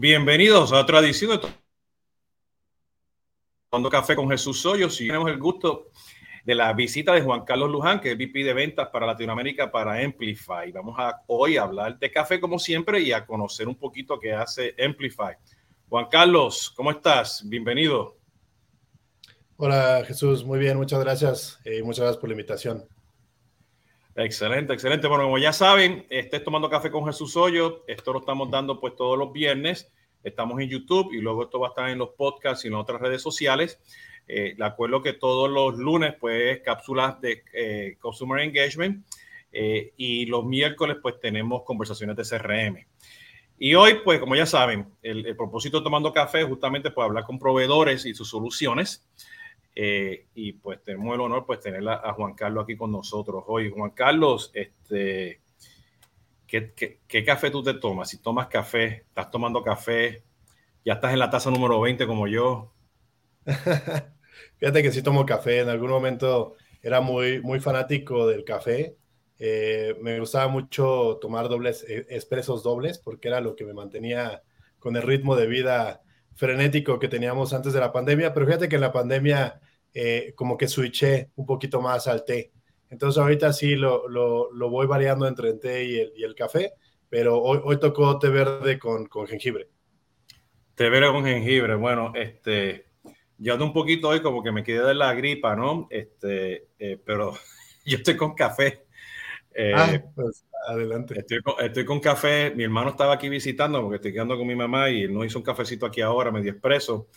Bienvenidos a otra edición de Tomando Café con Jesús Hoyos y tenemos el gusto de la visita de Juan Carlos Luján, que es VP de ventas para Latinoamérica para Amplify. Vamos a hoy hablar de café como siempre y a conocer un poquito qué hace Amplify. Juan Carlos, ¿cómo estás? Bienvenido. Hola Jesús, muy bien, muchas gracias y muchas gracias por la invitación. Excelente, excelente. Bueno, como ya saben, estés tomando café con Jesús Hoyo. Esto lo estamos dando pues todos los viernes. Estamos en YouTube y luego esto va a estar en los podcasts y en otras redes sociales. Eh, le acuerdo que todos los lunes pues cápsulas de eh, Consumer Engagement eh, y los miércoles pues tenemos conversaciones de CRM. Y hoy pues como ya saben, el, el propósito de Tomando Café es justamente pues hablar con proveedores y sus soluciones. Eh, y pues tenemos el honor pues tener a, Juan Carlos aquí con nosotros hoy. Juan Carlos, este, ¿qué, qué, café tú te tomas? Si tomas café, estás tomando café, ya estás en la taza número 20 como yo. Fíjate que sí tomo café. En algún momento era muy, muy fanático del café. Eh, me gustaba mucho tomar dobles, eh, expresos dobles, porque era lo que me mantenía con el ritmo de vida frenético que teníamos antes de la pandemia. Pero fíjate que en la pandemia eh, como que switché un poquito más al té. Entonces ahorita sí lo, lo, lo voy variando entre el té y el, y el café, pero hoy, hoy, tocó té verde con, con, jengibre. Té verde con jengibre, bueno, este, yo ando un poquito hoy como que me quedé de la gripa, ¿no? Este, eh, pero yo estoy con café. Eh, ah, pues adelante. Estoy con, estoy con, café. Mi hermano estaba aquí visitando porque estoy quedando con mi mamá y no hizo un cafecito aquí ahora, medio expreso.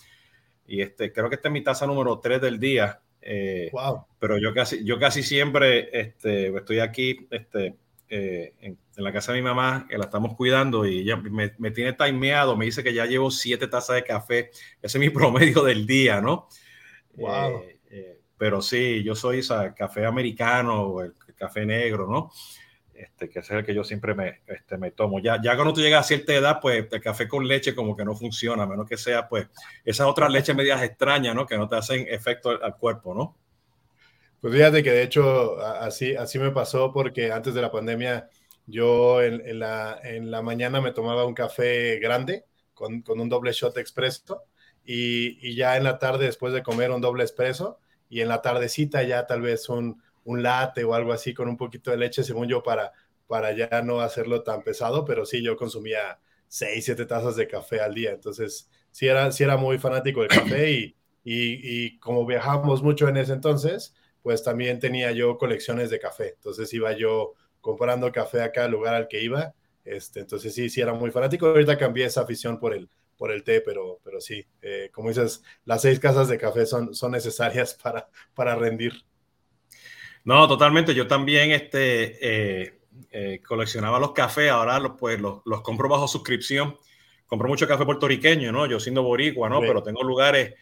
Y este, creo que esta es mi taza número 3 del día. Eh, wow. Pero yo casi, yo casi siempre este, estoy aquí este, eh, en, en, la casa de mi mamá, que la estamos cuidando y ella me, me, tiene timeado, me dice que ya llevo siete tazas de café. Ese es mi promedio del día, ¿no? Wow. Eh, pero sí, yo soy o café americano o el café negro, ¿no? Este, que es el que yo siempre me, este, me tomo. Ya, ya cuando tú llegas a cierta edad, pues el café con leche como que no funciona, a menos que sea, pues, esas otras leches medias extrañas, ¿no? Que no te hacen efecto al, al cuerpo, ¿no? Pues fíjate que de hecho así, así me pasó porque antes de la pandemia yo en, en, la, en la, mañana me tomaba un café grande con, con un doble shot expreso y, y, ya en la tarde después de comer un doble expreso y en la tardecita ya tal vez un, un latte o algo así con un poquito de leche, según yo, para, para ya no hacerlo tan pesado, pero sí, yo consumía 6, 7 tazas de café al día, entonces sí era, sí era muy fanático del café y, y, y como viajamos mucho en ese entonces, pues también tenía yo colecciones de café, entonces iba yo comprando café a cada lugar al que iba, este, entonces sí, sí era muy fanático, ahorita cambié esa afición por el, por el té, pero, pero sí, eh, como dices, las seis casas de café son, son necesarias para, para rendir. No, totalmente. Yo también este, eh, eh, coleccionaba los cafés, ahora los, pues, los, los, compro bajo suscripción. Compro mucho café puertorriqueño, ¿no? Yo siendo boricua, ¿no? Sí. Pero tengo lugares,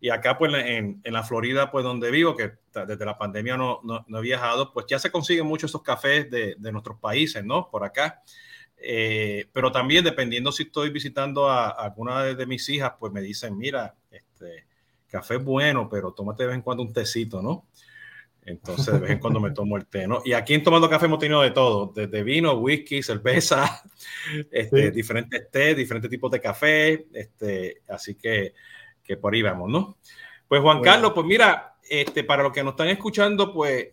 y acá pues en, en, la Florida, pues donde vivo, que desde la pandemia no, no, no he viajado, pues ya se consiguen muchos esos cafés de, de nuestros países, ¿no? Por acá. Eh, pero también dependiendo si estoy visitando a, a, alguna de, de mis hijas, pues me dicen, mira, este café es bueno, pero tómate de vez en cuando un tecito, ¿no? Entonces, de vez en cuando me tomo el té, ¿no? Y aquí en Tomando Café hemos tenido de todo, desde vino, whisky, cerveza, este, sí. diferentes té, diferentes tipos de café, este, así que, que por ahí vamos, ¿no? Pues Juan bueno. Carlos, pues mira, este, para los que nos están escuchando, pues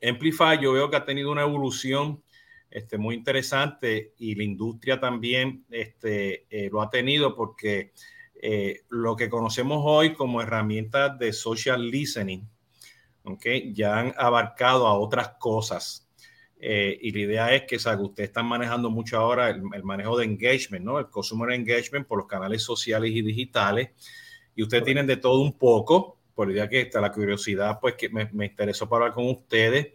Amplify yo veo que ha tenido una evolución este, muy interesante y la industria también este, eh, lo ha tenido porque eh, lo que conocemos hoy como herramientas de social listening, ¿okay? ya han abarcado a otras cosas. Eh, y la idea es que, ustedes están manejando mucho ahora el, el, manejo de engagement, ¿no? El consumer engagement por los canales sociales y digitales. Y ustedes tienen de todo un poco, por la idea que está la curiosidad, pues que me, me interesó para hablar con ustedes.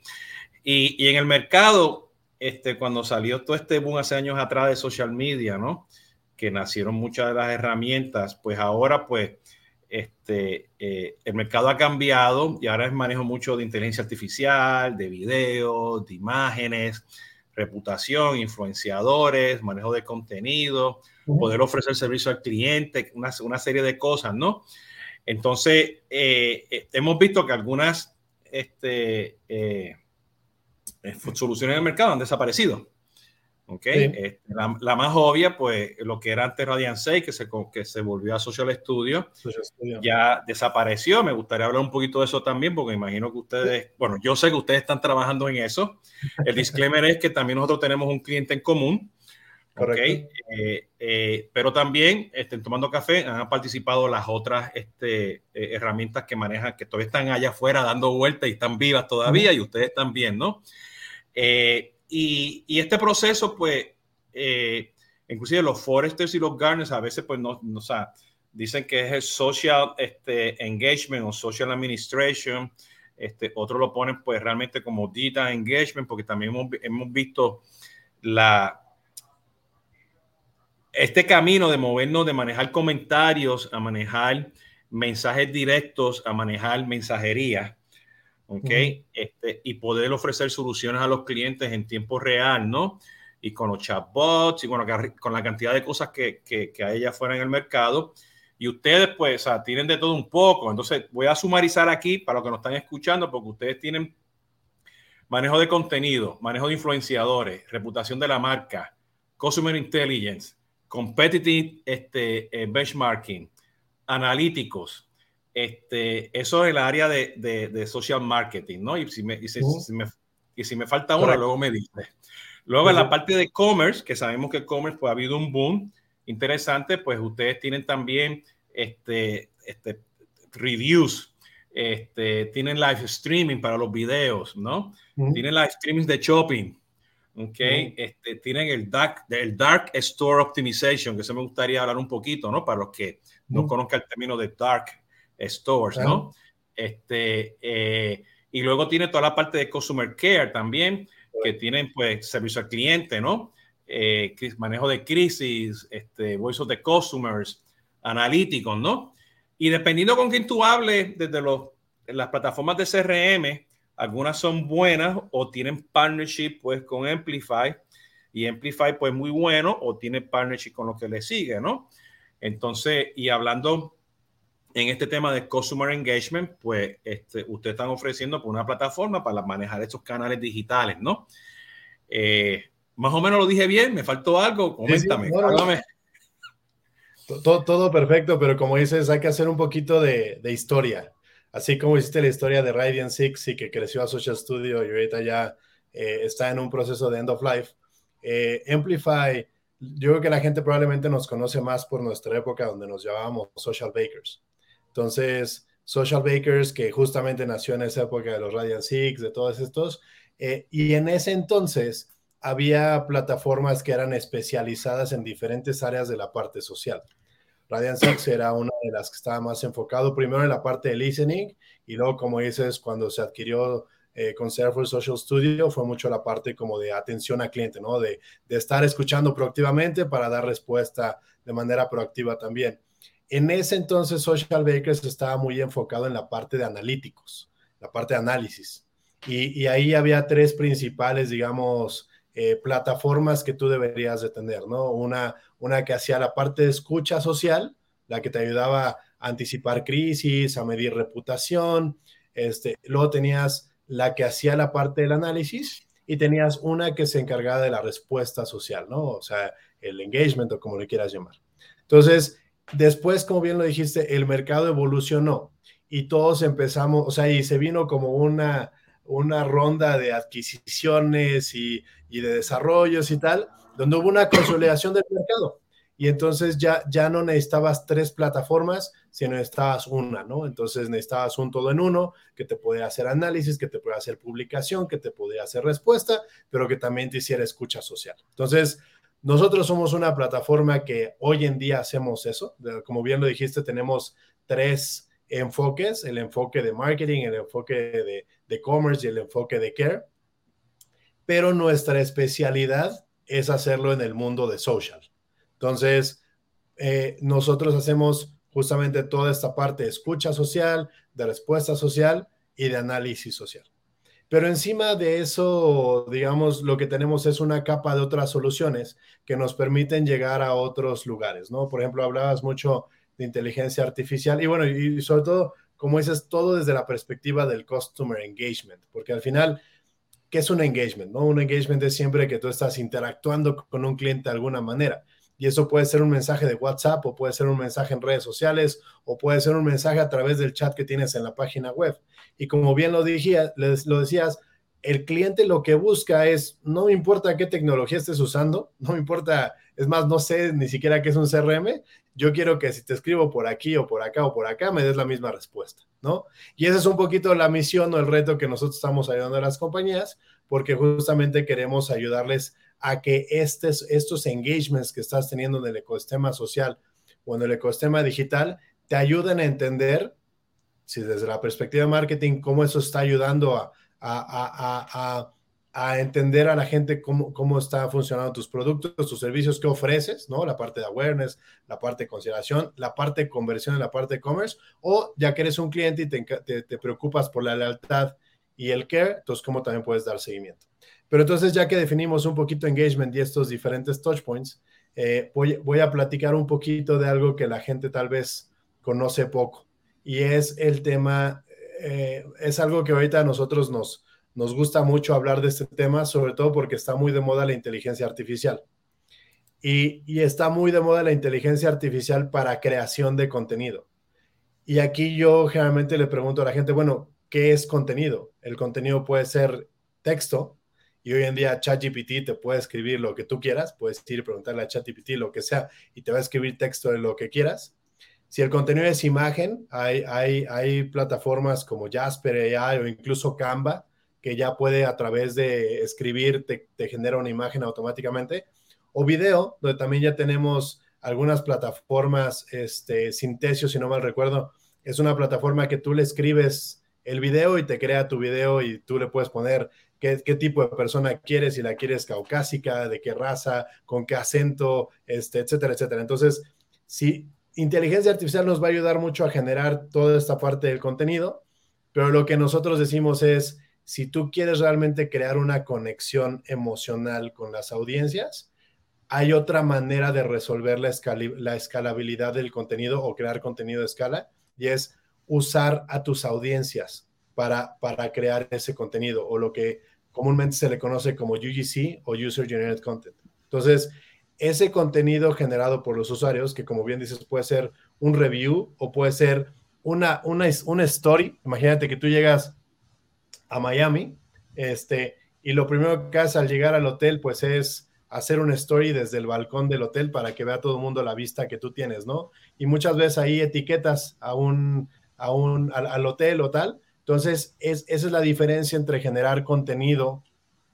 Y, y, en el mercado, este, cuando salió todo este boom hace años atrás de social media, ¿no? Que nacieron muchas de las herramientas, pues ahora, pues, este, eh, el mercado ha cambiado y ahora es manejo mucho de inteligencia artificial, de videos, de imágenes, reputación, influenciadores, manejo de contenido, poder ofrecer servicio al cliente, una, una serie de cosas, ¿no? Entonces, eh, eh, hemos visto que algunas este, eh, soluciones del mercado han desaparecido. Okay. Este, la, más obvia, pues lo que era antes Radiant 6, que se, que se volvió a Social Studio, ya desapareció. Me gustaría hablar un poquito de eso también, porque imagino que ustedes, bueno, yo sé que ustedes están trabajando en eso. El disclaimer es que también nosotros tenemos un cliente en común. Okay. Eh, eh, pero también estén tomando café, han participado las otras este, eh, herramientas que manejan, que todavía están allá afuera dando vueltas y están vivas todavía, y ustedes también, ¿no? Y, este proceso, pues, eh, inclusive los foresters y los gardeners a veces, pues, no, o sea, dicen que es el social este, engagement o social administration. Este, otros lo ponen, pues, realmente como data engagement, porque también hemos, hemos visto la, este camino de movernos, de manejar comentarios, a manejar mensajes directos, a manejar mensajería, ¿ok? este, y poder ofrecer soluciones a los clientes en tiempo real, ¿no? Y con los chatbots y bueno, con la cantidad de cosas que, que, que hay allá afuera en el mercado. Y ustedes, pues, o sea, tienen de todo un poco. Entonces, voy a sumarizar aquí para los que nos están escuchando, porque ustedes tienen manejo de contenido, manejo de influenciadores, reputación de la marca, consumer intelligence, competitive este, eh, benchmarking, analíticos, este, eso es el área de, de, social marketing, ¿no? Y si me, y si, me, y si me falta una, luego me dice. Luego, en la parte de commerce, que sabemos que commerce pues, ha habido un boom interesante, pues ustedes tienen también este, este, reviews, este, tienen live streaming para los videos, ¿no? Tienen live streaming de shopping, ¿ok? este, tienen el dark, el dark Store Optimization, que eso me gustaría hablar un poquito, ¿no? Para los que no conozcan el término de dark stores, ¿no? Este, eh, y luego tiene toda la parte de customer care también, que tienen pues servicio al cliente, ¿no? Eh, manejo de crisis, este, voice of the customers, analíticos, ¿no? Y dependiendo con quién tú hables, desde los, las plataformas de CRM, algunas son buenas o tienen partnership pues con Amplify y Amplify pues muy bueno o tiene partnership con lo que le sigue, ¿no? Entonces, y hablando en este tema de Customer Engagement, pues este, ustedes están ofreciendo una plataforma para manejar estos canales digitales, ¿no? Eh, más o menos lo dije bien, me faltó algo, coméntame, todo, todo, perfecto, pero como dices, hay que hacer un poquito de, de, historia. Así como hiciste la historia de Radiant Six y que creció a Social Studio y ahorita ya eh, está en un proceso de end of life. Eh, Amplify, yo creo que la gente probablemente nos conoce más por nuestra época donde nos llamábamos Social Bakers. Entonces, Social Bakers, que justamente nació en esa época de los Radiant Six, de todos estos, eh, y en ese entonces había plataformas que eran especializadas en diferentes áreas de la parte social. Radiant Six era una de las que estaba más enfocado primero en la parte de listening y luego, como dices, cuando se adquirió eh, con Social Studio fue mucho la parte como de atención al cliente, ¿no? De, de estar escuchando proactivamente para dar respuesta de manera proactiva también. En ese entonces, Social Bakers estaba muy enfocado en la parte de analíticos, la parte de análisis. Y, ahí había tres principales, digamos, eh, plataformas que tú deberías de tener, ¿no? Una, una que hacía la parte de escucha social, la que te ayudaba a anticipar crisis, a medir reputación. Este, luego tenías la que hacía la parte del análisis y tenías una que se encargaba de la respuesta social, ¿no? O sea, el engagement o como le quieras llamar. Entonces, Después, como bien lo dijiste, el mercado evolucionó y todos empezamos, o sea, y se vino como una, una ronda de adquisiciones y, de desarrollos y tal, donde hubo una consolidación del mercado. Y entonces ya, ya no necesitabas tres plataformas, sino necesitabas una, ¿no? Entonces necesitabas un todo en uno que te podía hacer análisis, que te podía hacer publicación, que te podía hacer respuesta, pero que también te hiciera escucha social. Entonces, nosotros somos una plataforma que hoy en día hacemos eso. Como bien lo dijiste, tenemos tres enfoques, el enfoque de marketing, el enfoque de, de commerce y el enfoque de care. Pero nuestra especialidad es hacerlo en el mundo de social. Entonces, eh, nosotros hacemos justamente toda esta parte de escucha social, de respuesta social y de análisis social. Pero encima de eso, digamos, lo que tenemos es una capa de otras soluciones que nos permiten llegar a otros lugares, ¿no? Por ejemplo, hablabas mucho de inteligencia artificial y bueno, y sobre todo, como dices, todo desde la perspectiva del customer engagement, porque al final ¿qué es un engagement? ¿no? Un engagement es siempre que tú estás interactuando con un cliente de alguna manera. Y eso puede ser un mensaje de WhatsApp o puede ser un mensaje en redes sociales o puede ser un mensaje a través del chat que tienes en la página web. Y como bien lo, dije, lo decías, el cliente lo que busca es, no me importa qué tecnología estés usando, no me importa, es más, no sé ni siquiera qué es un CRM, yo quiero que si te escribo por aquí o por acá o por acá, me des la misma respuesta, ¿no? Y esa es un poquito la misión o el reto que nosotros estamos ayudando a las compañías, porque justamente queremos ayudarles a que estos, engagements que estás teniendo en el ecosistema social o en el ecosistema digital te ayuden a entender, si desde la perspectiva de marketing, cómo eso está ayudando a, a, a a entender a la gente cómo, cómo están funcionando tus productos, tus servicios que ofreces, ¿no? La parte de awareness, la parte de consideración, la parte de conversión la parte de commerce, o ya que eres un cliente y te, te, preocupas por la lealtad y el care, entonces cómo también puedes dar seguimiento. Pero entonces ya que definimos un poquito engagement y estos diferentes touch points, eh, voy, a platicar un poquito de algo que la gente tal vez conoce poco y es el tema, eh, es algo que ahorita a nosotros nos, nos gusta mucho hablar de este tema, sobre todo porque está muy de moda la inteligencia artificial. Y, está muy de moda la inteligencia artificial para creación de contenido. Y aquí yo generalmente le pregunto a la gente, bueno, ¿qué es contenido? El contenido puede ser texto, y hoy en día ChatGPT te puede escribir lo que tú quieras, puedes ir y preguntarle a ChatGPT lo que sea y te va a escribir texto de lo que quieras. Si el contenido es imagen, hay, hay, hay plataformas como Jasper AI o incluso Canva que ya puede a través de escribir te, genera una imagen automáticamente, o video, donde también ya tenemos algunas plataformas, este, Sintesio, si no mal recuerdo, es una plataforma que tú le escribes el video y te crea tu video y tú le puedes poner qué, tipo de persona quieres, si la quieres caucásica, de qué raza, con qué acento, este, etcétera, etcétera. Entonces, si inteligencia artificial nos va a ayudar mucho a generar toda esta parte del contenido, pero lo que nosotros decimos es, si tú quieres realmente crear una conexión emocional con las audiencias, hay otra manera de resolver la, escalabilidad del contenido o crear contenido de escala y es usar a tus audiencias para, para crear ese contenido o lo que comúnmente se le conoce como UGC o User Generated Content. Entonces, ese contenido generado por los usuarios, que como bien dices, puede ser un review o puede ser una, una, una story. Imagínate que tú llegas a Miami, este, y lo primero que haces al llegar al hotel, pues es hacer una story desde el balcón del hotel para que vea todo el mundo la vista que tú tienes, ¿no? Y muchas veces ahí etiquetas a un, a un, al, hotel o tal. Entonces, es, esa es la diferencia entre generar contenido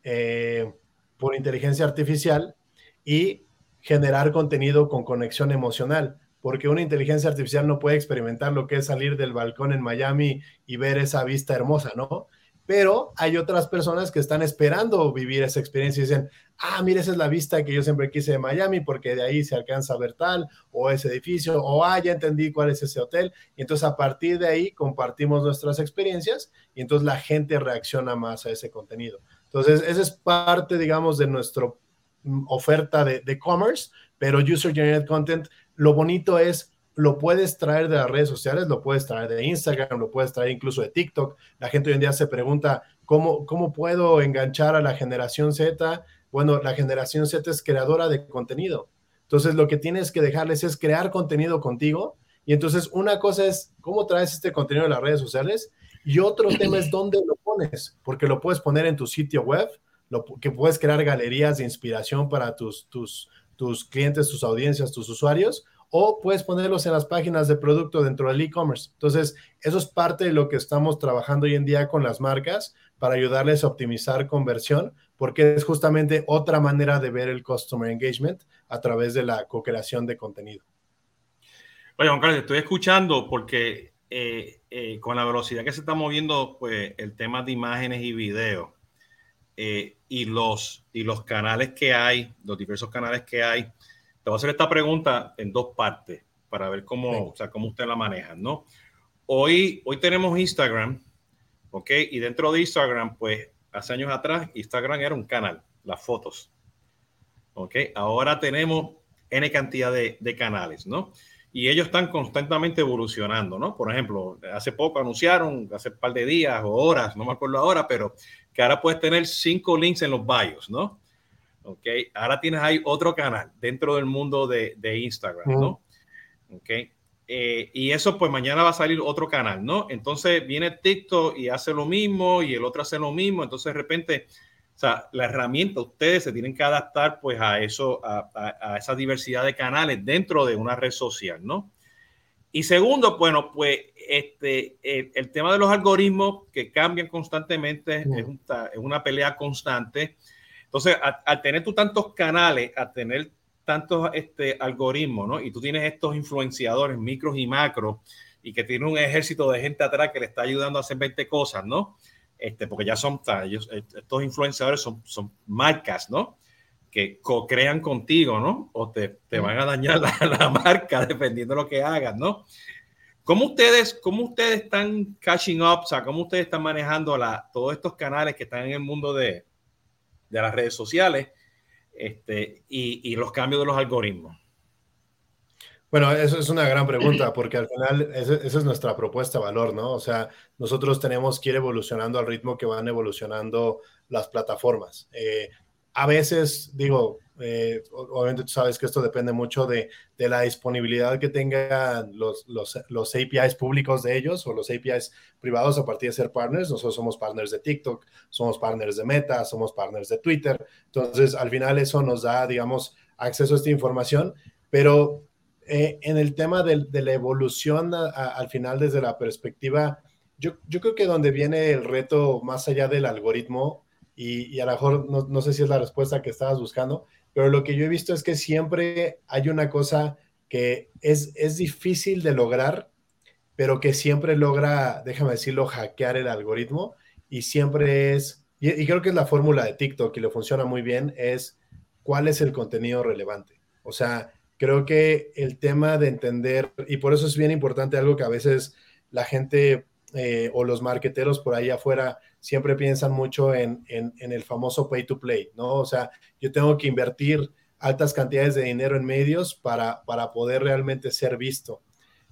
eh, por inteligencia artificial y generar contenido con conexión emocional, porque una inteligencia artificial no puede experimentar lo que es salir del balcón en Miami y ver esa vista hermosa, ¿no? Pero hay otras personas que están esperando vivir esa experiencia y dicen, ah, mira, esa es la vista que yo siempre quise de Miami porque de ahí se alcanza a ver tal o ese edificio o, ah, ya entendí cuál es ese hotel. Y entonces a partir de ahí compartimos nuestras experiencias y entonces la gente reacciona más a ese contenido. Entonces, esa es parte, digamos, de nuestra mm, oferta de, de commerce, pero User Generated Content, lo bonito es lo puedes traer de las redes sociales, lo puedes traer de Instagram, lo puedes traer incluso de TikTok. La gente hoy en día se pregunta, ¿cómo, cómo puedo enganchar a la generación Z? Bueno, la generación Z es creadora de contenido. Entonces, lo que tienes que dejarles es crear contenido contigo. Y entonces, una cosa es cómo traes este contenido de las redes sociales y otro tema es dónde lo pones, porque lo puedes poner en tu sitio web, lo, que puedes crear galerías de inspiración para tus, tus, tus clientes, tus audiencias, tus usuarios, o puedes ponerlos en las páginas de producto dentro del e-commerce. Entonces, eso es parte de lo que estamos trabajando hoy en día con las marcas para ayudarles a optimizar conversión, porque es justamente otra manera de ver el customer engagement a través de la co-creación de contenido. Oye, Juan Carlos, estoy escuchando porque eh, eh, con la velocidad que se está moviendo pues, el tema de imágenes y video eh, y, los, y los canales que hay, los diversos canales que hay, te voy a hacer esta pregunta en dos partes para ver cómo, o sea, cómo usted la maneja, ¿no? Hoy, hoy tenemos Instagram, ¿ok? Y dentro de Instagram, pues hace años atrás, Instagram era un canal, las fotos, ¿ok? Ahora tenemos N cantidad de, de canales, ¿no? y ellos están constantemente evolucionando, ¿no? Por ejemplo, hace poco anunciaron, hace un par de días o horas, no me acuerdo ahora, pero que ahora puedes tener cinco links en los bios, ¿no? Ok, ahora tienes ahí otro canal dentro del mundo de, de Instagram, ¿no? Ok, eh, y eso pues mañana va a salir otro canal, ¿no? Entonces viene TikTok y hace lo mismo y el otro hace lo mismo, entonces de repente o sea, la herramienta, ustedes se tienen que adaptar pues a eso, a, esa diversidad de canales dentro de una red social, ¿no? Y segundo, bueno, pues este, el, tema de los algoritmos que cambian constantemente es, una pelea constante. Entonces, al tener tú tantos canales, a tener tantos este, algoritmos, ¿no? Y tú tienes estos influenciadores micros y macros y que tiene un ejército de gente atrás que le está ayudando a hacer 20 cosas, ¿no? este, porque ya son, ellos, estos influenciadores son, son marcas, ¿no? Que co-crean contigo, ¿no? O te, te van a dañar la, la, marca dependiendo de lo que hagas, ¿no? ¿Cómo ustedes, ¿Cómo ustedes están catching up? O sea, ¿cómo ustedes están manejando la, todos estos canales que están en el mundo de, de las redes sociales este, y, y los cambios de los algoritmos? Bueno, eso es una gran pregunta, porque al final esa, es nuestra propuesta de valor, ¿no? O sea, nosotros tenemos que ir evolucionando al ritmo que van evolucionando las plataformas. Eh, a veces, digo, eh, obviamente tú sabes que esto depende mucho de, de la disponibilidad que tengan los, los, los, APIs públicos de ellos o los APIs privados a partir de ser partners. Nosotros somos partners de TikTok, somos partners de Meta, somos partners de Twitter. Entonces, al final eso nos da, digamos, acceso a esta información, pero eh, en el tema de, la evolución al final desde la perspectiva, yo, yo, creo que donde viene el reto más allá del algoritmo, y, a lo mejor no, no, sé si es la respuesta que estabas buscando, pero lo que yo he visto es que siempre hay una cosa que es, es difícil de lograr, pero que siempre logra, déjame decirlo, hackear el algoritmo y siempre es, y, y creo que es la fórmula de TikTok y le funciona muy bien, es cuál es el contenido relevante. O sea, creo que el tema de entender, y por eso es bien importante algo que a veces la gente eh, o los marqueteros por ahí afuera siempre piensan mucho en, en, el famoso pay to play, ¿no? O sea, yo tengo que invertir altas cantidades de dinero en medios para, para poder realmente ser visto.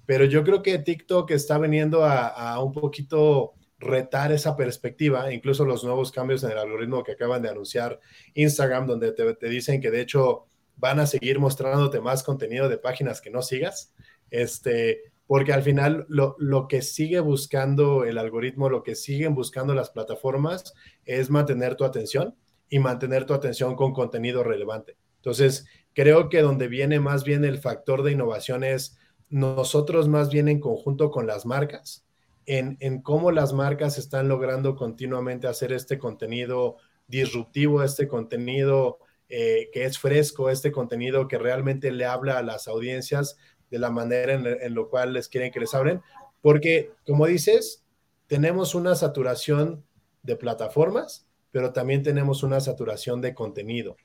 Pero yo creo que TikTok está veniendo a, un poquito retar esa perspectiva, incluso los nuevos cambios en el algoritmo que acaban de anunciar Instagram, donde te, te dicen que de hecho van a seguir mostrándote más contenido de páginas que no sigas, este, porque al final lo, lo, que sigue buscando el algoritmo, lo que siguen buscando las plataformas es mantener tu atención y mantener tu atención con contenido relevante. Entonces, creo que donde viene más bien el factor de innovación es nosotros más bien en conjunto con las marcas, en, en cómo las marcas están logrando continuamente hacer este contenido disruptivo, este contenido eh, que es fresco, este contenido que realmente le habla a las audiencias de la manera en, en lo cual les quieren que les hablen, porque como dices, tenemos una saturación de plataformas, pero también tenemos una saturación de contenido.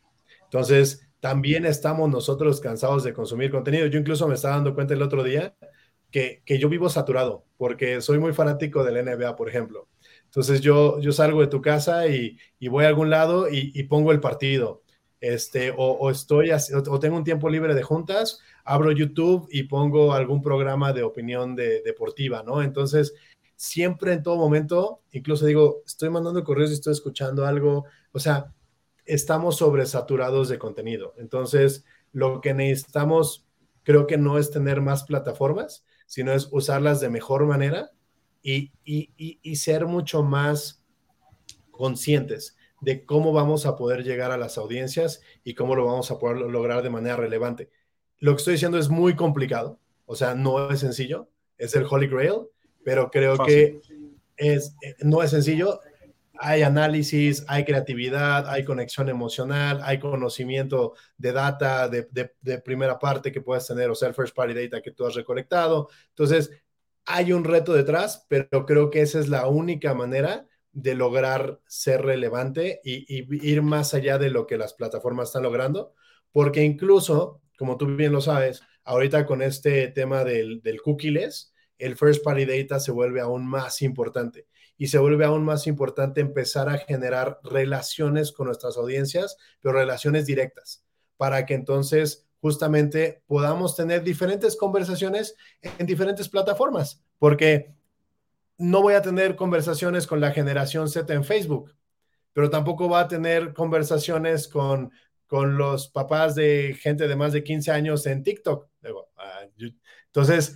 Entonces, también estamos nosotros cansados de consumir contenido. Yo incluso me estaba dando cuenta el otro día que, que yo vivo saturado, porque soy muy fanático del NBA, por ejemplo. Entonces, yo, yo salgo de tu casa y, y voy a algún lado y, y pongo el partido este, o, estoy, o tengo un tiempo libre de juntas, abro YouTube y pongo algún programa de opinión de, deportiva, ¿no? Entonces, siempre en todo momento, incluso digo, estoy mandando correos y estoy escuchando algo, o sea, estamos sobresaturados de contenido. Entonces, lo que necesitamos, creo que no es tener más plataformas, sino es usarlas de mejor manera y, y, y ser mucho más conscientes de cómo vamos a poder llegar a las audiencias y cómo lo vamos a poder lograr de manera relevante. Lo que estoy diciendo es muy complicado, o sea, no es sencillo, es el Holy Grail, pero creo que es, eh, no es sencillo. Hay análisis, hay creatividad, hay conexión emocional, hay conocimiento de data de, de primera parte que puedes tener, o sea, el first party data que tú has recolectado. Entonces, hay un reto detrás, pero creo que esa es la única manera de lograr ser relevante y, ir más allá de lo que las plataformas están logrando, porque incluso, como tú bien lo sabes, ahorita con este tema del, del cookieless, el first party data se vuelve aún más importante y se vuelve aún más importante empezar a generar relaciones con nuestras audiencias, pero relaciones directas, para que entonces justamente podamos tener diferentes conversaciones en diferentes plataformas, porque no voy a tener conversaciones con la generación Z en Facebook, pero tampoco va a tener conversaciones con, con los papás de gente de más de 15 años en TikTok. Ah, entonces,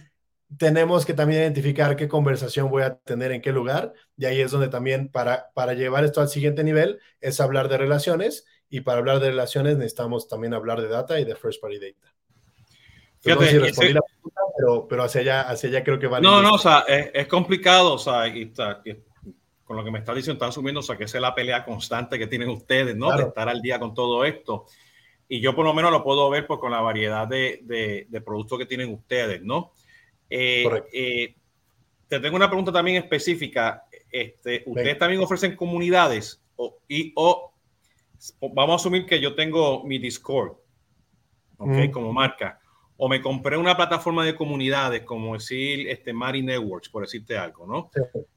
tenemos que también identificar qué conversación voy a tener en qué lugar, y ahí es donde también para, para llevar esto al siguiente nivel es hablar de relaciones, y para hablar de relaciones necesitamos también hablar de data y de first party data. Fíjate, no sé si respondí la pregunta, pero, pero hacia, allá, hacia allá creo que va. No, no, o sea, es, es complicado, o sea, y está, con lo que me está diciendo, está asumiendo, o sea, que esa es la pelea constante que tienen ustedes, ¿no? De estar al día con todo esto. Y yo por lo menos lo puedo ver pues, con la variedad de, de, de productos que tienen ustedes, ¿no? Eh, eh, te tengo una pregunta también específica. Este, ¿Ustedes también ofrecen comunidades? O, y, o vamos a asumir que yo tengo mi Discord, ¿ok? Como marca. O me compré una plataforma de comunidades, como decir este, Mari Networks, por decirte algo, ¿no?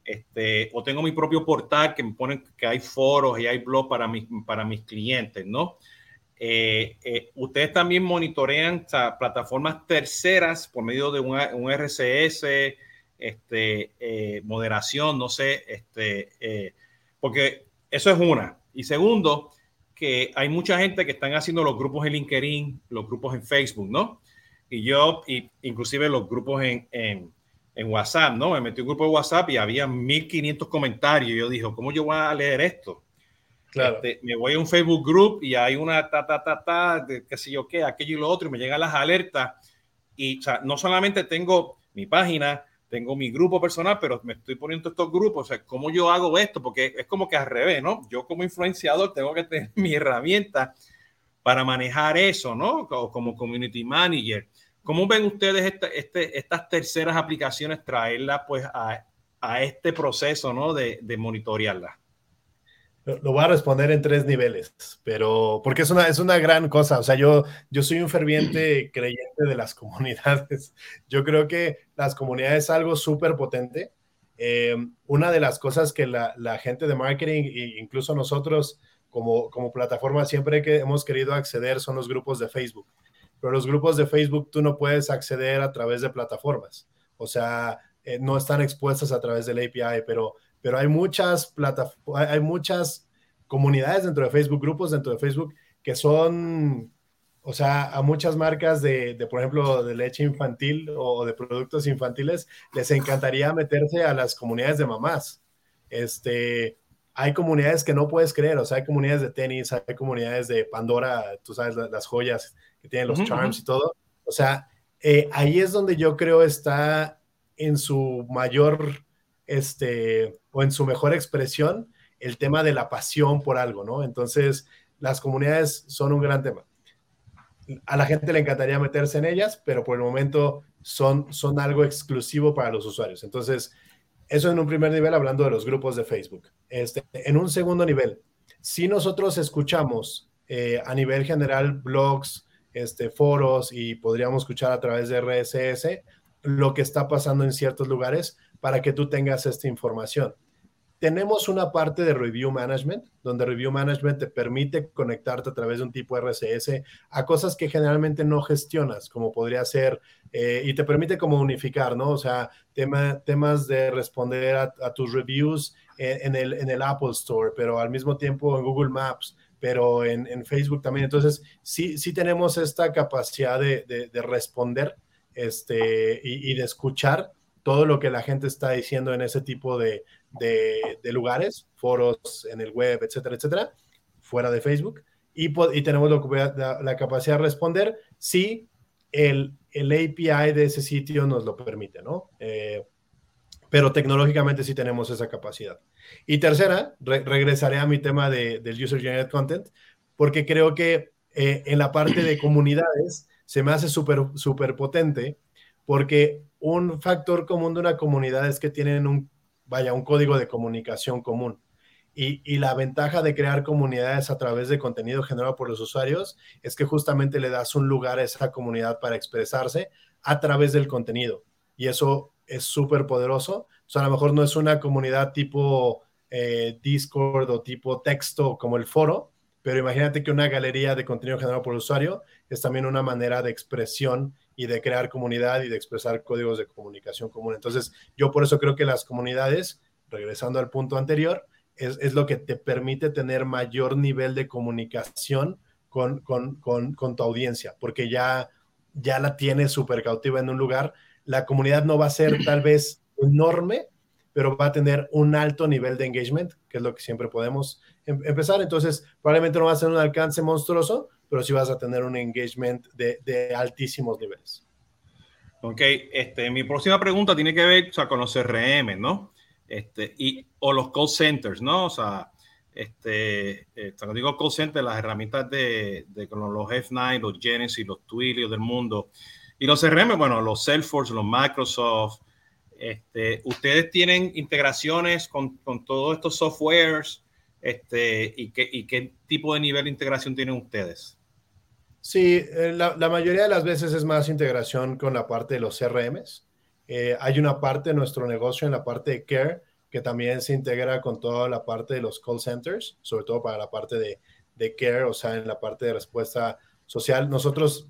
Este, o tengo mi propio portal que me ponen que hay foros y hay blogs para, mis, para mis clientes, ¿no? Eh, eh, ustedes también monitorean plataformas terceras por medio de un RCS, este, eh, moderación, no sé, este, porque eso es una. Y segundo, que hay mucha gente que están haciendo los grupos en LinkedIn, los grupos en Facebook, ¿no? Y yo, y inclusive los grupos en, en, en WhatsApp, ¿no? Me metí un grupo de WhatsApp y había 1500 comentarios. Y yo dije, ¿cómo yo voy a leer esto? Este, me voy a un Facebook group y hay una ta, ta, ta, ta, de qué sé yo qué, aquello y lo otro, y me llegan las alertas. Y o sea, no solamente tengo mi página, tengo mi grupo personal, pero me estoy poniendo estos grupos. O sea, ¿cómo yo hago esto? Porque es como que al revés, ¿no? Yo como influenciador tengo que tener mi herramienta para manejar eso, ¿no? Como community manager. ¿Cómo ven ustedes este, estas terceras aplicaciones traerlas pues a, a este proceso, ¿no? De, de monitorearlas. Lo voy a responder en tres niveles, pero porque es una, es una gran cosa. O sea, yo, yo soy un ferviente creyente de las comunidades. Yo creo que las comunidades es algo súper potente. Eh, una de las cosas que la, la, gente de marketing e incluso nosotros como, como plataforma siempre que hemos querido acceder son los grupos de Facebook. Pero los grupos de Facebook tú no puedes acceder a través de plataformas. O sea, eh, no están expuestas a través del API, pero pero hay muchas plataformas, hay muchas comunidades dentro de Facebook, grupos dentro de Facebook que son, o sea, a muchas marcas de, de, por ejemplo, de leche infantil o de productos infantiles, les encantaría meterse a las comunidades de mamás. Este, hay comunidades que no puedes creer, o sea, hay comunidades de tenis, hay comunidades de Pandora, tú sabes, las joyas que tienen los charms y todo. O sea, eh, ahí es donde yo creo está en su mayor este, o en su mejor expresión, el tema de la pasión por algo, ¿no? Entonces, las comunidades son un gran tema. A la gente le encantaría meterse en ellas, pero por el momento son, son algo exclusivo para los usuarios. Entonces, eso en un primer nivel, hablando de los grupos de Facebook. Este, en un segundo nivel, si nosotros escuchamos eh, a nivel general blogs, este, foros y podríamos escuchar a través de RSS lo que está pasando en ciertos lugares, para que tú tengas esta información. Tenemos una parte de Review Management, donde Review Management te permite conectarte a través de un tipo RCS a cosas que generalmente no gestionas, como podría ser, eh, y te permite como unificar, ¿no? O sea, tema, temas de responder a, tus reviews en, el, en el Apple Store, pero al mismo tiempo en Google Maps, pero en, en Facebook también. Entonces, sí, sí tenemos esta capacidad de, de, responder este, y, de escuchar todo lo que la gente está diciendo en ese tipo de, de, lugares, foros en el web, etcétera, etcétera, fuera de Facebook. Y, y tenemos la, la, capacidad de responder si el, el, API de ese sitio nos lo permite, ¿no? Eh, pero tecnológicamente sí tenemos esa capacidad. Y tercera, regresaré a mi tema de, del User Generated Content, porque creo que eh, en la parte de comunidades se me hace súper, súper potente, porque un factor común de una comunidad es que tienen un, vaya, un código de comunicación común. Y, y, la ventaja de crear comunidades a través de contenido generado por los usuarios es que justamente le das un lugar a esa comunidad para expresarse a través del contenido. Y eso es súper poderoso. O sea, a lo mejor no es una comunidad tipo eh, Discord o tipo texto como el foro, pero imagínate que una galería de contenido generado por el usuario es también una manera de expresión y de crear comunidad y de expresar códigos de comunicación común. Entonces, yo por eso creo que las comunidades, regresando al punto anterior, es, es lo que te permite tener mayor nivel de comunicación con, con, con, con tu audiencia, porque ya, ya la tienes súper cautiva en un lugar. La comunidad no va a ser tal vez enorme, pero va a tener un alto nivel de engagement, que es lo que siempre podemos em, empezar. Entonces, probablemente no va a ser un alcance monstruoso, pero sí vas a tener un engagement de, de altísimos niveles. Ok, este, mi próxima pregunta tiene que ver o sea, con los CRM, ¿no? Este, y, o los call centers, ¿no? O sea, este, eh, cuando digo call centers, las herramientas de, de los F9, los Genesis, los Twilio del mundo, y los CRM, bueno, los Salesforce, los Microsoft, este, ustedes tienen integraciones con, con todos estos softwares, este, y, qué, y qué tipo de nivel de integración tienen ustedes. Sí, eh, la, la, mayoría de las veces es más integración con la parte de los CRMs. Eh, hay una parte de nuestro negocio en la parte de care que también se integra con toda la parte de los call centers, sobre todo para la parte de, de care, o sea, en la parte de respuesta social. Nosotros,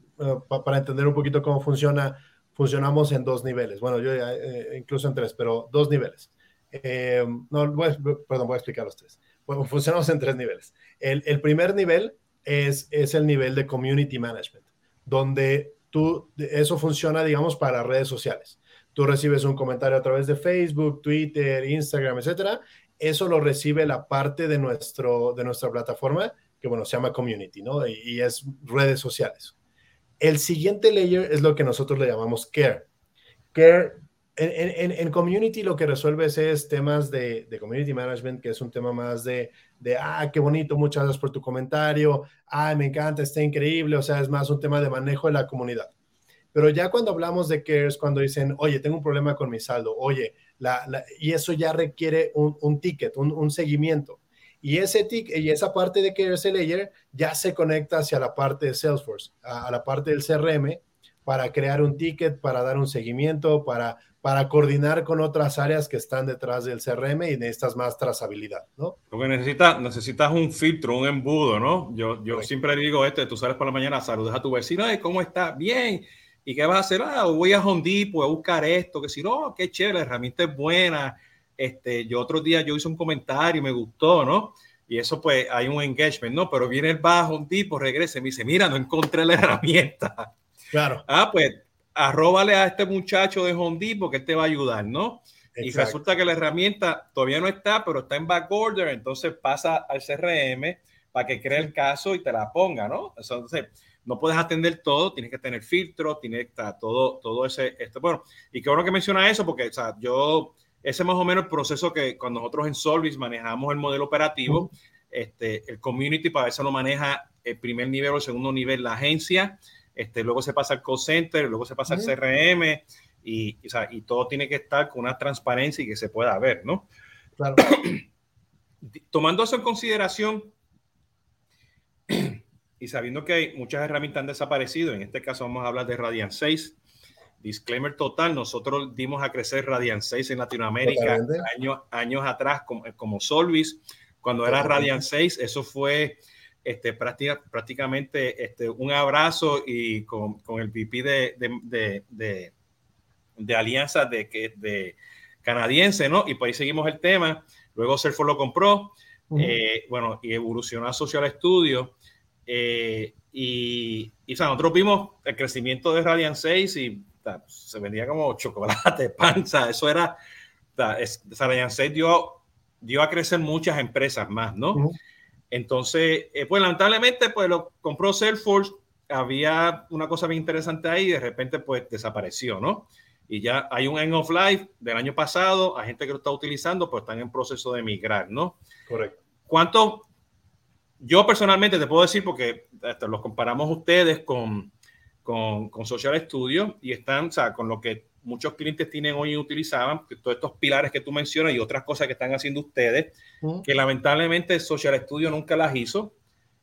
pa, para entender un poquito cómo funciona, funcionamos en dos niveles. Bueno, yo eh, incluso en tres, pero dos niveles. Eh, no, voy a, perdón, voy a explicar los tres. Bueno, funcionamos en tres niveles. El, el primer nivel es, es el nivel de community management, donde tú, eso funciona, digamos, para redes sociales tú recibes un comentario a través de Facebook, Twitter, Instagram, etcétera. Eso lo recibe la parte de, nuestro, de nuestra plataforma, que bueno, se llama community, ¿no? Y, y es redes sociales. El siguiente layer es lo que nosotros le llamamos care. Care, en, en, community lo que resuelves es temas de, de, community management, que es un tema más de, de, ah, qué bonito, muchas gracias por tu comentario, ah, me encanta, está increíble, o sea, es más un tema de manejo de la comunidad. Pero ya cuando hablamos de cares, cuando dicen, oye, tengo un problema con mi saldo, oye, la, y eso ya requiere un, ticket, un, seguimiento. Y ese ticket y esa parte de cares layer ya se conecta hacia la parte de Salesforce, a, a, la parte del CRM, para crear un ticket, para dar un seguimiento, para, para coordinar con otras áreas que están detrás del CRM y necesitas más trazabilidad, ¿no? Porque necesitas, necesitas un filtro, un embudo, ¿no? Yo, yo siempre digo esto, tú sales por la mañana, saludas a tu vecino, ¿cómo está? Bien ¿Y qué vas a hacer? Ah, voy a Home voy a buscar esto, que si no, qué chévere, la herramienta es buena. Este, yo otro día yo hice un comentario y me gustó, ¿no? Y eso pues hay un engagement, ¿no? Pero viene el bajo un tipo, regresa y me dice, mira, no encontré la herramienta. Claro. Ah, pues arróbale a este muchacho de Home Depot que él te va a ayudar, ¿no? Exacto. Y resulta que la herramienta todavía no está, pero está en back order, entonces pasa al CRM para que cree el caso y te la ponga, ¿no? Entonces, no puedes atender todo, tienes que tener filtros, tiene que estar todo, todo ese, esto, bueno, y qué bueno que menciona eso, porque, o sea, yo, ese es más o menos el proceso que cuando nosotros en Solvis manejamos el modelo operativo, este, el community para eso lo maneja el primer nivel o el segundo nivel la agencia, este, luego se pasa al call center, luego se pasa al CRM, y, y, o sea, y todo tiene que estar con una transparencia y que se pueda ver, ¿no? Claro. Tomando eso en consideración, y sabiendo que hay muchas herramientas han desaparecido, en este caso vamos a hablar de Radiant 6. Disclaimer total, nosotros dimos a crecer Radiant 6 en Latinoamérica años, años atrás como, como Solvis, cuando era Radiant 6, eso fue este, práctica, prácticamente este, un abrazo y con, con el VP de, de, de, de, de alianza de, de canadiense, ¿no? Y por ahí seguimos el tema. Luego Salesforce lo compró, uh -huh. eh, bueno, y evolucionó a Social Studio. Eh, y, y o sea, nosotros vimos el crecimiento de Radiant 6 y se vendía como chocolate, panza, eso era, 6 dio, dio a crecer muchas empresas más, ¿no? Uh -huh. Entonces, eh, pues lamentablemente, pues lo compró Salesforce, había una cosa bien interesante ahí y de repente pues desapareció, ¿no? Y ya hay un end of life del año pasado, hay gente que lo está utilizando, pues están en proceso de migrar, ¿no? Correcto. ¿Cuánto, yo personalmente te puedo decir, porque hasta los comparamos ustedes con, con, con, Social Studio y están, o sea, con lo que muchos clientes tienen hoy y utilizaban, que todos estos pilares que tú mencionas y otras cosas que están haciendo ustedes, uh -huh. que lamentablemente Social Studio nunca las hizo.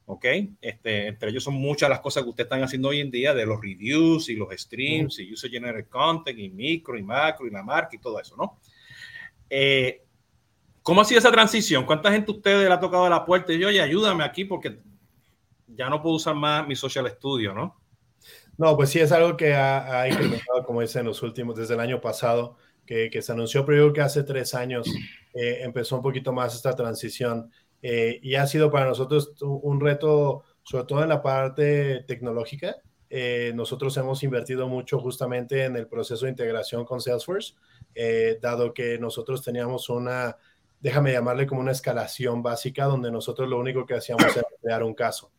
¿ok? Este, entre ellos son muchas las cosas que ustedes están haciendo hoy en día, de los reviews y los streams, uh -huh. y user generated content, y micro, y macro, y la marca, y todo eso, ¿no? Eh, ¿Cómo ha sido esa transición? ¿Cuánta gente ustedes le ha tocado la puerta y yo, oye, ayúdame aquí porque ya no puedo usar más mi Social Studio, ¿no? No, pues sí, es algo que ha, incrementado, como dicen los últimos, desde el año pasado, que, se anunció, pero yo creo que hace tres años eh, empezó un poquito más esta transición eh, y ha sido para nosotros un reto, sobre todo en la parte tecnológica. Eh, nosotros hemos invertido mucho justamente en el proceso de integración con Salesforce, dado que nosotros teníamos una, déjame llamarle como una escalación básica, donde nosotros lo único que hacíamos era crear un caso.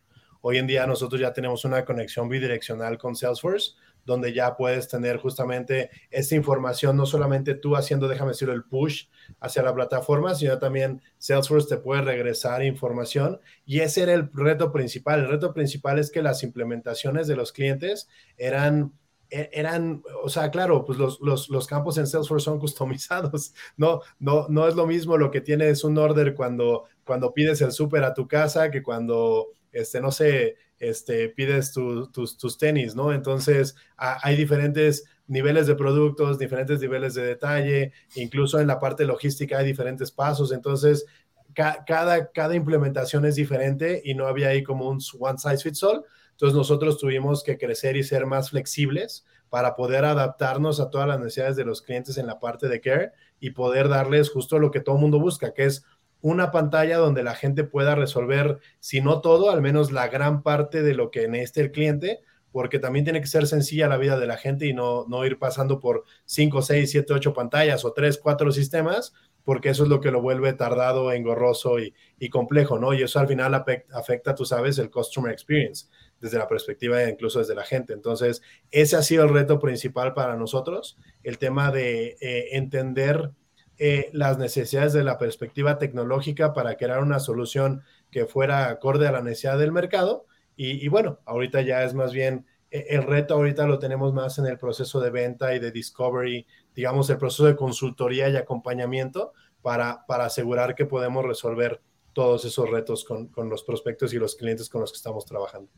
Hoy en día nosotros ya tenemos una conexión bidireccional con Salesforce, donde ya puedes tener justamente esta información, no solamente tú haciendo, déjame decirlo, el push hacia la plataforma, sino también Salesforce te puede regresar información. Y ese era el reto principal. El reto principal es que las implementaciones de los clientes eran e, eran, o sea, claro, pues los, los, los, campos en Salesforce son customizados. No, no, no es lo mismo lo que tienes un order cuando, cuando pides el súper a tu casa que cuando este, no sé, este, pides tus, tus, tenis, ¿no? Entonces, hay diferentes niveles de productos, diferentes niveles de detalle, incluso en la parte logística hay diferentes pasos, entonces, cada, cada implementación es diferente y no había ahí como un one size fits all. Entonces nosotros tuvimos que crecer y ser más flexibles para poder adaptarnos a todas las necesidades de los clientes en la parte de care y poder darles justo lo que todo el mundo busca, que es una pantalla donde la gente pueda resolver, si no todo, al menos la gran parte de lo que necesite el cliente, porque también tiene que ser sencilla la vida de la gente y no, no ir pasando por 5, 6, 7, 8 pantallas o 3, 4 sistemas, porque eso es lo que lo vuelve tardado, engorroso y, complejo, ¿no? Y eso al final afecta, tú sabes, el customer experience desde la perspectiva incluso desde la gente. Entonces, ese ha sido el reto principal para nosotros, el tema de eh, entender eh, las necesidades de la perspectiva tecnológica para crear una solución que fuera acorde a la necesidad del mercado. Y, bueno, ahorita ya es más bien, eh, el reto ahorita lo tenemos más en el proceso de venta y de discovery, digamos, el proceso de consultoría y acompañamiento para, para asegurar que podemos resolver todos esos retos con, con los prospectos y los clientes con los que estamos trabajando.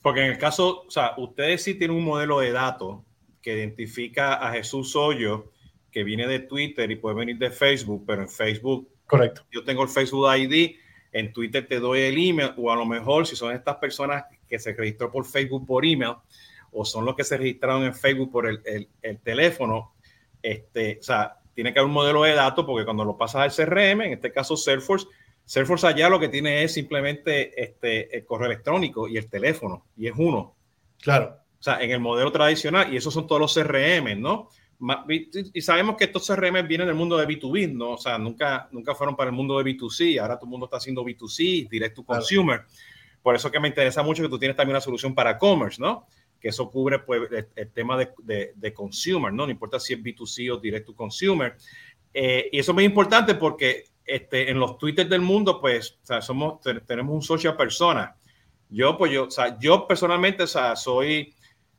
Porque en el caso, o sea, ustedes sí tienen un modelo de datos que identifica a Jesús Hoyo que viene de Twitter y puede venir de Facebook, pero en Facebook, correcto. Yo tengo el Facebook ID, en Twitter te doy el email, o a lo mejor si son estas personas que se registró por Facebook por email, o son los que se registraron en Facebook por el, el, teléfono, este, o sea, tiene que haber un modelo de datos porque cuando lo pasas al CRM, en este caso Salesforce, Salesforce allá lo que tiene es simplemente este, el correo electrónico y el teléfono, y es uno. Claro. O sea, en el modelo tradicional, y esos son todos los CRM, ¿no? Y sabemos que estos CRM vienen del mundo de B2B, ¿no? O sea, nunca, nunca fueron para el mundo de B2C, ahora todo el mundo está haciendo B2C, direct to consumer. Por eso que me interesa mucho que tú tienes también una solución para commerce, ¿no? Que eso cubre pues, el, tema de, de, consumer, ¿no? No importa si es B2C o direct to consumer. Eh, y eso es muy importante porque este, en los Twitter del mundo, pues, o sea, somos, tenemos un social persona. Yo, pues, yo, o sea, yo personalmente, o sea, soy,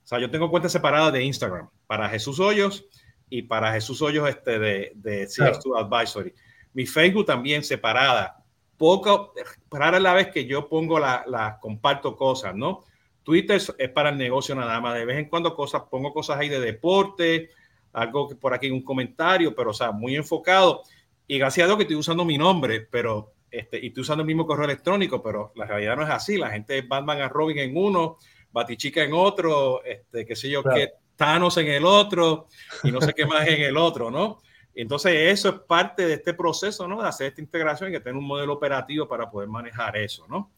o sea, yo tengo cuentas separadas de Instagram para Jesús Hoyos y para Jesús Hoyos este de, de CX2 Advisory. Mi Facebook también separada. Poco, rara la vez que yo pongo la, la, comparto cosas, ¿no? Twitter es para el negocio nada más. De vez en cuando cosas, pongo cosas ahí de deporte, algo que por aquí un comentario, pero o sea, muy enfocado. Y gracias a Dios que estoy usando mi nombre, pero este, y estoy usando el mismo correo electrónico, pero la realidad no es así. La gente es Batman a Robin en uno, Batichica en otro, este, qué sé yo, qué Thanos en el otro y no sé qué más en el otro, ¿no? Entonces eso es parte de este proceso, ¿no? De hacer esta integración y que tener un modelo operativo para poder manejar eso, ¿no?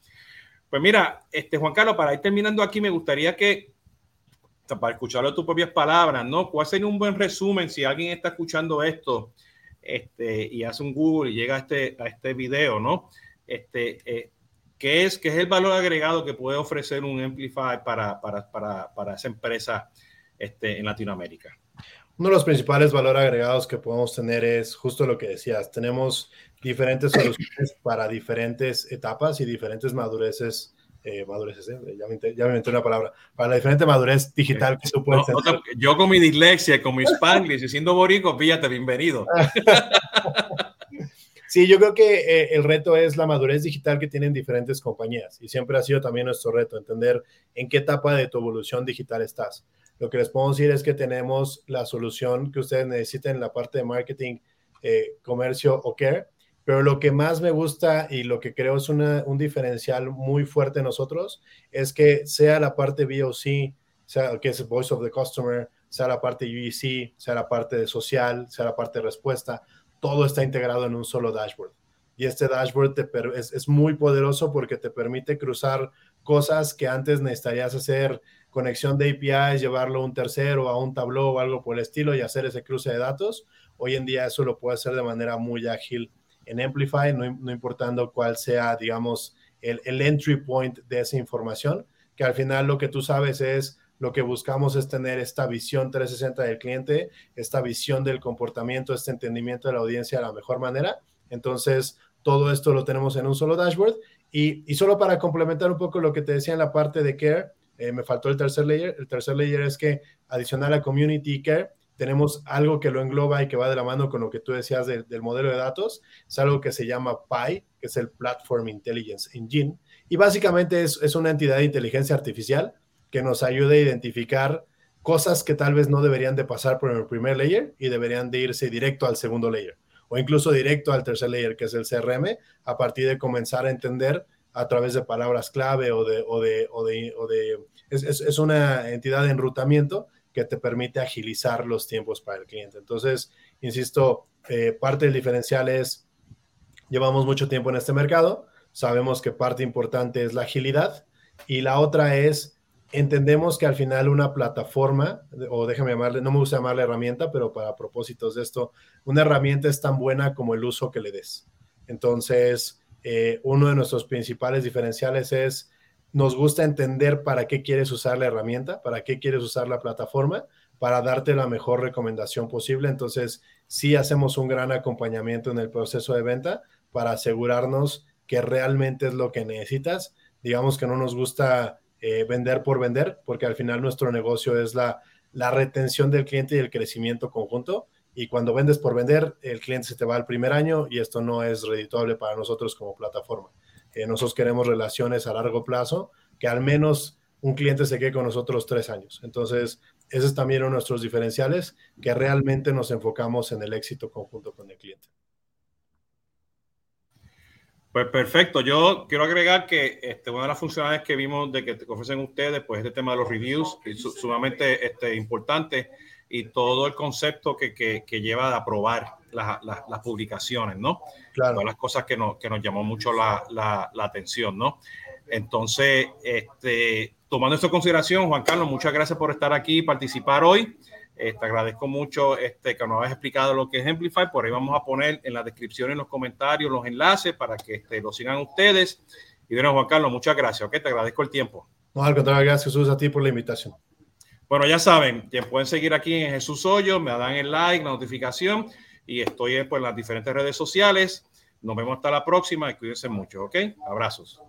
Pues mira, este Juan Carlos, para ir terminando aquí, me gustaría que, para escucharlo tus propias palabras, ¿no? ¿Cuál sería un buen resumen si alguien está escuchando esto este, y hace un Google y llega a este, a este video, ¿no? Este, eh, ¿qué, es, ¿Qué es el valor agregado que puede ofrecer un Amplify para, para, para, para esa empresa? este, en Latinoamérica. Uno de los principales valores agregados que podemos tener es justo lo que decías. Tenemos diferentes soluciones para diferentes etapas y diferentes madureces. Eh, madureces, ¿eh? ya, me, ya, me, inventé una palabra. Para la diferente madurez digital que tú puedes tener. yo con mi dislexia, con mi spanglish y siendo borico, fíjate, bienvenido. Sí, yo creo que eh, el reto es la madurez digital que tienen diferentes compañías y siempre ha sido también nuestro reto, entender en qué etapa de tu evolución digital estás. Lo que les puedo decir es que tenemos la solución que ustedes necesiten en la parte de marketing, eh, comercio o care, pero lo que más me gusta y lo que creo es un diferencial muy fuerte en nosotros es que sea la parte BOC sea que es Voice of the Customer, sea la parte UEC, sea la parte de social, sea la parte de respuesta, todo está integrado en un solo dashboard. Y este dashboard te es, es, muy poderoso porque te permite cruzar cosas que antes necesitarías hacer conexión de APIs, llevarlo a un tercero, a un tableau o algo por el estilo y hacer ese cruce de datos. Hoy en día eso lo puede hacer de manera muy ágil en Amplify, no, no importando cuál sea, digamos, el entry point de esa información, que al final lo que tú sabes es lo que buscamos es tener esta visión 360 del cliente, esta visión del comportamiento, este entendimiento de la audiencia de la mejor manera. Entonces, todo esto lo tenemos en un solo dashboard. Y, y solo para complementar un poco lo que te decía en la parte de care, eh, me faltó el tercer layer. El tercer layer es que adicional a community care, tenemos algo que lo engloba y que va de la mano con lo que tú decías del modelo de datos. Es algo que se llama PI, que es el Platform Intelligence Engine. Y básicamente es, es una entidad de inteligencia artificial que nos ayude a identificar cosas que tal vez no deberían de pasar por el primer layer y deberían de irse directo al segundo layer o incluso directo al tercer layer que es el CRM a partir de comenzar a entender a través de palabras clave o de, o de, o de, o de es, es, una entidad de enrutamiento que te permite agilizar los tiempos para el cliente. Entonces, insisto, eh, parte del diferencial es, llevamos mucho tiempo en este mercado, sabemos que parte importante es la agilidad y la otra es entendemos que al final una plataforma, o déjame llamarle, no me gusta llamarle herramienta, pero para propósitos de esto, una herramienta es tan buena como el uso que le des. Entonces, eh, uno de nuestros principales diferenciales es, nos gusta entender para qué quieres usar la herramienta, para qué quieres usar la plataforma, para darte la mejor recomendación posible. Entonces, sí hacemos un gran acompañamiento en el proceso de venta para asegurarnos que realmente es lo que necesitas. Digamos que no nos gusta eh, vender por vender, porque al final nuestro negocio es la, la retención del cliente y el crecimiento conjunto. Y cuando vendes por vender, el cliente se te va al primer año y esto no es redituable para nosotros como plataforma. Eh, nosotros queremos relaciones a largo plazo, que al menos un cliente se quede con nosotros tres años. Entonces, ese es también uno de nuestros diferenciales, que realmente nos enfocamos en el éxito conjunto con el cliente. Pues perfecto. Yo quiero agregar que este, una de las funcionalidades que vimos de que te ofrecen ustedes, pues este tema de los reviews, es sumamente este, importante y todo el concepto que, que, que lleva a aprobar las, las, las, publicaciones, ¿no? Claro. Todas las cosas que nos, que nos llamó mucho la, la, la atención, ¿no? Entonces, este, tomando esto en consideración, Juan Carlos, muchas gracias por estar aquí y participar hoy. Eh, te agradezco mucho este, que nos hayas explicado lo que es Amplify. Por ahí vamos a poner en la descripción, en los comentarios, los enlaces para que este, lo sigan ustedes. Y bueno, Juan Carlos, muchas gracias. Okay, te agradezco el tiempo. No, al contrario, gracias Jesús a ti por la invitación. Bueno, ya saben, que pueden seguir aquí en Jesús Hoyo, me dan el like, la notificación y estoy pues, en las diferentes redes sociales. Nos vemos hasta la próxima y cuídense mucho, ¿ok? Abrazos.